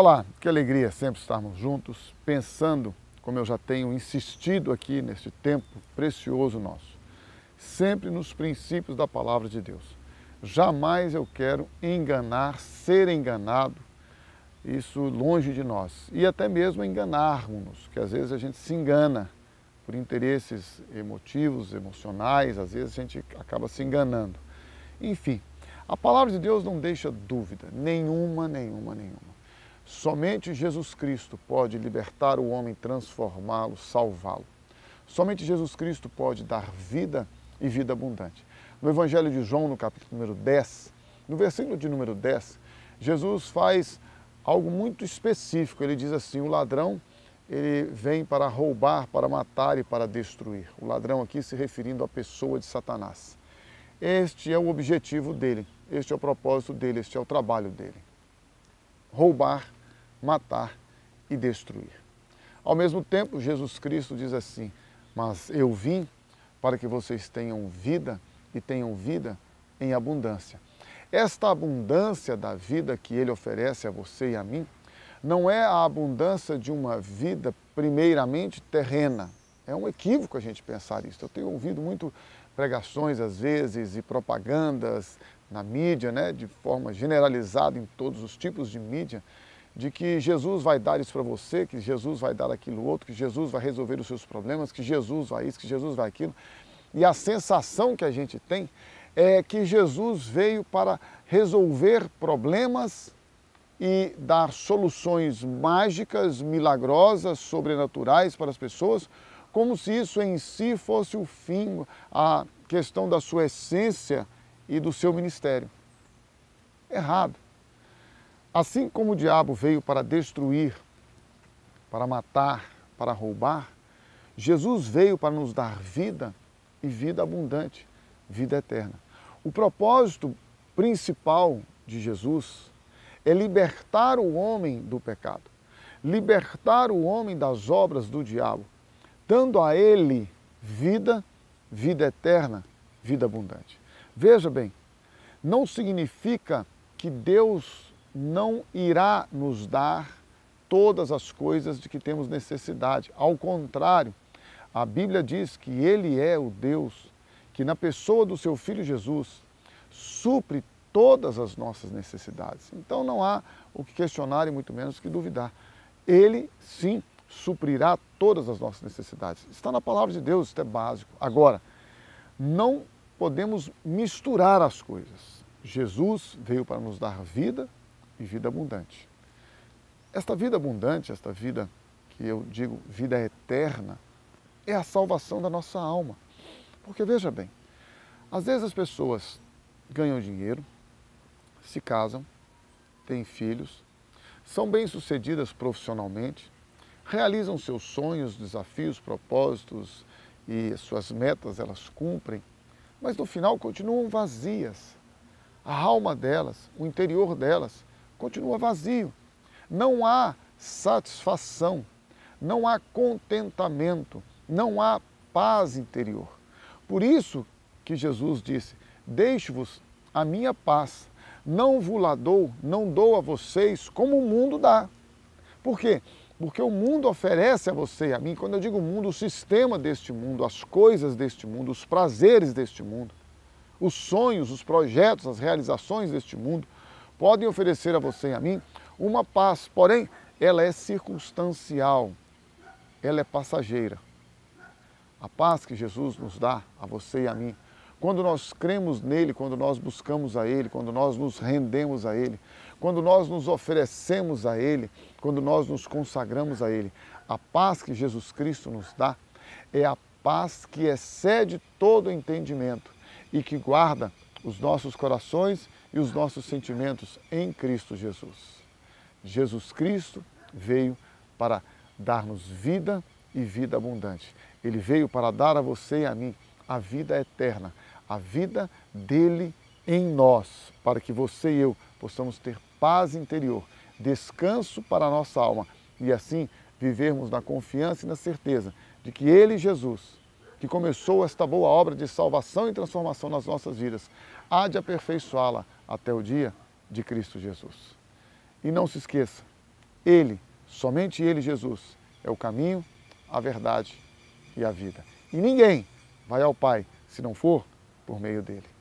Olá, que alegria sempre estarmos juntos, pensando, como eu já tenho insistido aqui neste tempo precioso nosso, sempre nos princípios da palavra de Deus. Jamais eu quero enganar, ser enganado, isso longe de nós. E até mesmo enganarmos-nos, que às vezes a gente se engana por interesses emotivos, emocionais, às vezes a gente acaba se enganando. Enfim, a palavra de Deus não deixa dúvida, nenhuma, nenhuma, nenhuma. Somente Jesus Cristo pode libertar o homem, transformá-lo, salvá-lo. Somente Jesus Cristo pode dar vida e vida abundante. No Evangelho de João, no capítulo número 10, no versículo de número 10, Jesus faz algo muito específico. Ele diz assim: o ladrão ele vem para roubar, para matar e para destruir. O ladrão aqui se referindo à pessoa de Satanás. Este é o objetivo dele, este é o propósito dele, este é o trabalho dele. Roubar, matar e destruir. Ao mesmo tempo, Jesus Cristo diz assim: Mas eu vim para que vocês tenham vida e tenham vida em abundância. Esta abundância da vida que ele oferece a você e a mim não é a abundância de uma vida primeiramente terrena. É um equívoco a gente pensar isso. Eu tenho ouvido muito pregações às vezes e propagandas na mídia, né, de forma generalizada em todos os tipos de mídia, de que Jesus vai dar isso para você, que Jesus vai dar aquilo outro, que Jesus vai resolver os seus problemas, que Jesus vai isso, que Jesus vai aquilo. E a sensação que a gente tem é que Jesus veio para resolver problemas e dar soluções mágicas, milagrosas, sobrenaturais para as pessoas, como se isso em si fosse o fim, a questão da sua essência e do seu ministério. Errado. Assim como o diabo veio para destruir, para matar, para roubar, Jesus veio para nos dar vida e vida abundante, vida eterna. O propósito principal de Jesus é libertar o homem do pecado, libertar o homem das obras do diabo, dando a ele vida, vida eterna, vida abundante. Veja bem, não significa que Deus não irá nos dar todas as coisas de que temos necessidade. Ao contrário, a Bíblia diz que Ele é o Deus que, na pessoa do seu Filho Jesus, supre todas as nossas necessidades. Então não há o que questionar e muito menos que duvidar. Ele, sim, suprirá todas as nossas necessidades. Está na palavra de Deus, isso é básico. Agora, não podemos misturar as coisas. Jesus veio para nos dar vida e vida abundante. Esta vida abundante, esta vida que eu digo vida eterna, é a salvação da nossa alma. Porque veja bem, às vezes as pessoas ganham dinheiro, se casam, têm filhos, são bem-sucedidas profissionalmente, realizam seus sonhos, desafios, propósitos e suas metas elas cumprem, mas no final continuam vazias. A alma delas, o interior delas, continua vazio. Não há satisfação, não há contentamento, não há paz interior. Por isso que Jesus disse: Deixo-vos a minha paz, não vos la dou, não dou a vocês como o mundo dá. Por quê? Porque o mundo oferece a você e a mim, quando eu digo mundo, o sistema deste mundo, as coisas deste mundo, os prazeres deste mundo, os sonhos, os projetos, as realizações deste mundo, podem oferecer a você e a mim uma paz, porém, ela é circunstancial, ela é passageira. A paz que Jesus nos dá a você e a mim, quando nós cremos nele, quando nós buscamos a ele, quando nós nos rendemos a ele, quando nós nos oferecemos a ele, quando nós nos consagramos a ele, a paz que Jesus Cristo nos dá é a paz que excede todo entendimento e que guarda os nossos corações e os nossos sentimentos em Cristo Jesus. Jesus Cristo veio para dar-nos vida e vida abundante. Ele veio para dar a você e a mim a vida eterna, a vida dele em nós, para que você e eu possamos ter paz interior, descanso para a nossa alma e assim vivermos na confiança e na certeza de que Ele, Jesus, que começou esta boa obra de salvação e transformação nas nossas vidas, há de aperfeiçoá-la até o dia de Cristo Jesus. E não se esqueça, Ele, somente Ele, Jesus, é o caminho, a verdade e a vida. E ninguém vai ao Pai se não for por meio dele.